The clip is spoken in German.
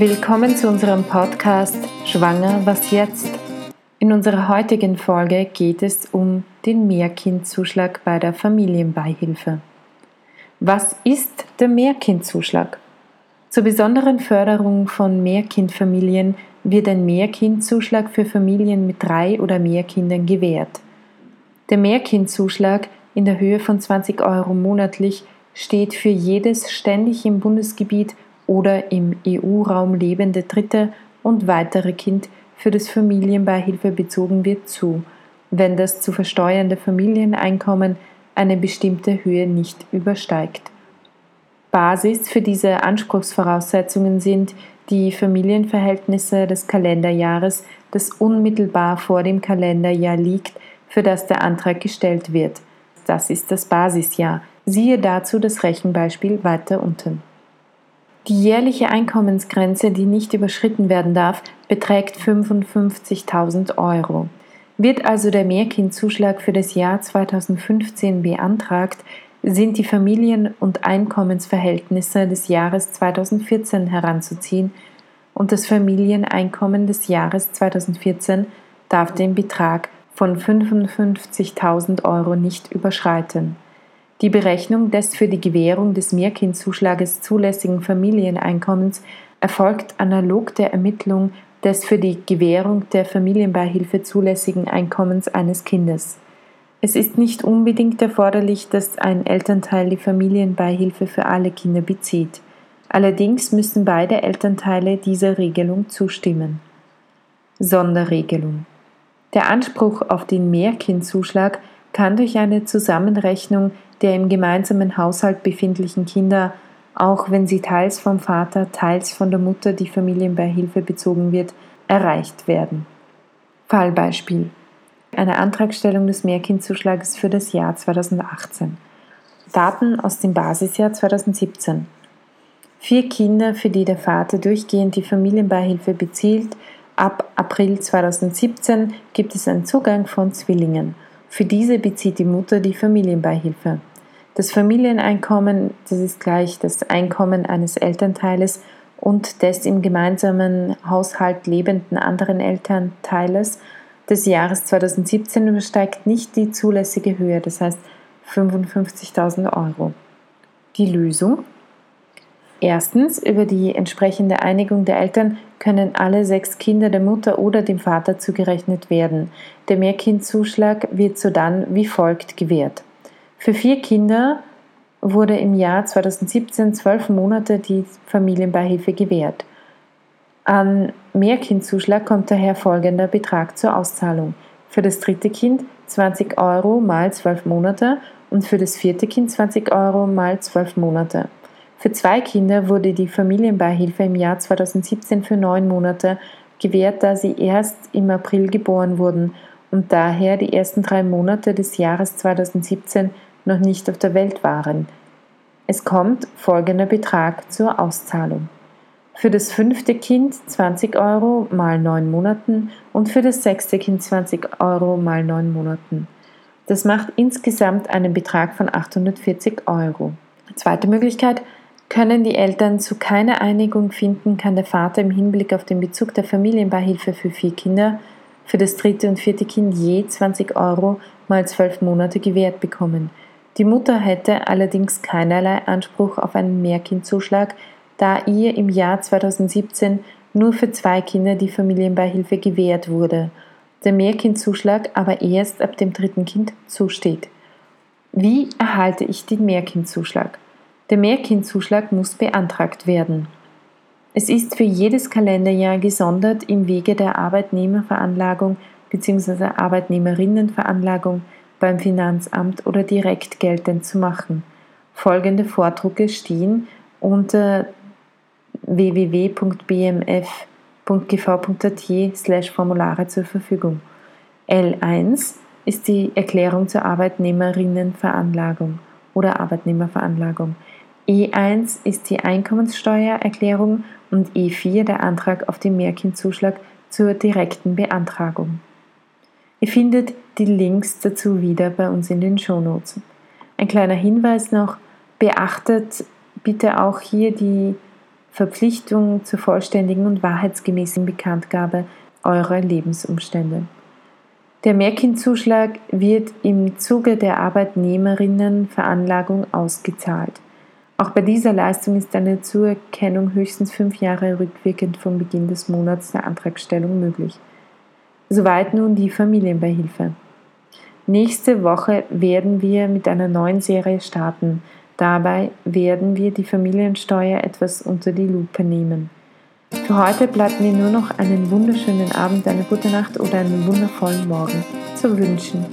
Willkommen zu unserem Podcast Schwanger, was jetzt? In unserer heutigen Folge geht es um den Mehrkindzuschlag bei der Familienbeihilfe. Was ist der Mehrkindzuschlag? Zur besonderen Förderung von Mehrkindfamilien wird ein Mehrkindzuschlag für Familien mit drei oder mehr Kindern gewährt. Der Mehrkindzuschlag in der Höhe von 20 Euro monatlich steht für jedes ständig im Bundesgebiet oder im EU-Raum lebende dritte und weitere Kind für das Familienbeihilfe bezogen wird zu, wenn das zu versteuernde Familieneinkommen eine bestimmte Höhe nicht übersteigt. Basis für diese Anspruchsvoraussetzungen sind die Familienverhältnisse des Kalenderjahres, das unmittelbar vor dem Kalenderjahr liegt, für das der Antrag gestellt wird. Das ist das Basisjahr. Siehe dazu das Rechenbeispiel weiter unten. Die jährliche Einkommensgrenze, die nicht überschritten werden darf, beträgt 55.000 Euro. Wird also der Mehrkindzuschlag für das Jahr 2015 beantragt, sind die Familien- und Einkommensverhältnisse des Jahres 2014 heranzuziehen und das Familieneinkommen des Jahres 2014 darf den Betrag von 55.000 Euro nicht überschreiten. Die Berechnung des für die Gewährung des Mehrkindzuschlages zulässigen Familieneinkommens erfolgt analog der Ermittlung des für die Gewährung der Familienbeihilfe zulässigen Einkommens eines Kindes. Es ist nicht unbedingt erforderlich, dass ein Elternteil die Familienbeihilfe für alle Kinder bezieht. Allerdings müssen beide Elternteile dieser Regelung zustimmen. Sonderregelung Der Anspruch auf den Mehrkindzuschlag kann durch eine Zusammenrechnung der im gemeinsamen Haushalt befindlichen Kinder, auch wenn sie teils vom Vater, teils von der Mutter die Familienbeihilfe bezogen wird, erreicht werden. Fallbeispiel. Eine Antragstellung des Mehrkindzuschlages für das Jahr 2018. Daten aus dem Basisjahr 2017. Vier Kinder, für die der Vater durchgehend die Familienbeihilfe bezielt. Ab April 2017 gibt es einen Zugang von Zwillingen. Für diese bezieht die Mutter die Familienbeihilfe. Das Familieneinkommen, das ist gleich das Einkommen eines Elternteiles und des im gemeinsamen Haushalt lebenden anderen Elternteiles des Jahres 2017 übersteigt nicht die zulässige Höhe, das heißt 55.000 Euro. Die Lösung? Erstens, über die entsprechende Einigung der Eltern können alle sechs Kinder der Mutter oder dem Vater zugerechnet werden. Der Mehrkindzuschlag wird sodann wie folgt gewährt. Für vier Kinder wurde im Jahr 2017 zwölf Monate die Familienbeihilfe gewährt. An Mehrkindzuschlag kommt daher folgender Betrag zur Auszahlung. Für das dritte Kind 20 Euro mal zwölf Monate und für das vierte Kind 20 Euro mal zwölf Monate. Für zwei Kinder wurde die Familienbeihilfe im Jahr 2017 für neun Monate gewährt, da sie erst im April geboren wurden und daher die ersten drei Monate des Jahres 2017 noch nicht auf der Welt waren. Es kommt folgender Betrag zur Auszahlung. Für das fünfte Kind 20 Euro mal neun Monaten und für das sechste Kind 20 Euro mal neun Monaten. Das macht insgesamt einen Betrag von 840 Euro. Zweite Möglichkeit, können die Eltern zu keiner Einigung finden, kann der Vater im Hinblick auf den Bezug der Familienbeihilfe für vier Kinder für das dritte und vierte Kind je 20 Euro mal zwölf Monate gewährt bekommen. Die Mutter hätte allerdings keinerlei Anspruch auf einen Mehrkindzuschlag, da ihr im Jahr 2017 nur für zwei Kinder die Familienbeihilfe gewährt wurde, der Mehrkindzuschlag aber erst ab dem dritten Kind zusteht. Wie erhalte ich den Mehrkindzuschlag? Der Mehrkindzuschlag muss beantragt werden. Es ist für jedes Kalenderjahr gesondert im Wege der Arbeitnehmerveranlagung bzw. Arbeitnehmerinnenveranlagung beim Finanzamt oder direkt geltend zu machen. Folgende Vordrucke stehen unter www.bmf.gv.at Formulare zur Verfügung. L1 ist die Erklärung zur Arbeitnehmerinnenveranlagung oder Arbeitnehmerveranlagung. E1 ist die Einkommenssteuererklärung und E4 der Antrag auf den Mehrkindzuschlag zur direkten Beantragung. Ihr findet die Links dazu wieder bei uns in den Shownotes. Ein kleiner Hinweis noch, beachtet bitte auch hier die Verpflichtung zur vollständigen und wahrheitsgemäßen Bekanntgabe eurer Lebensumstände. Der Mehrkindzuschlag wird im Zuge der Arbeitnehmerinnenveranlagung ausgezahlt. Auch bei dieser Leistung ist eine Zuerkennung höchstens fünf Jahre rückwirkend vom Beginn des Monats der Antragstellung möglich. Soweit nun die Familienbeihilfe. Nächste Woche werden wir mit einer neuen Serie starten. Dabei werden wir die Familiensteuer etwas unter die Lupe nehmen. Für heute bleibt mir nur noch einen wunderschönen Abend, eine gute Nacht oder einen wundervollen Morgen zu wünschen.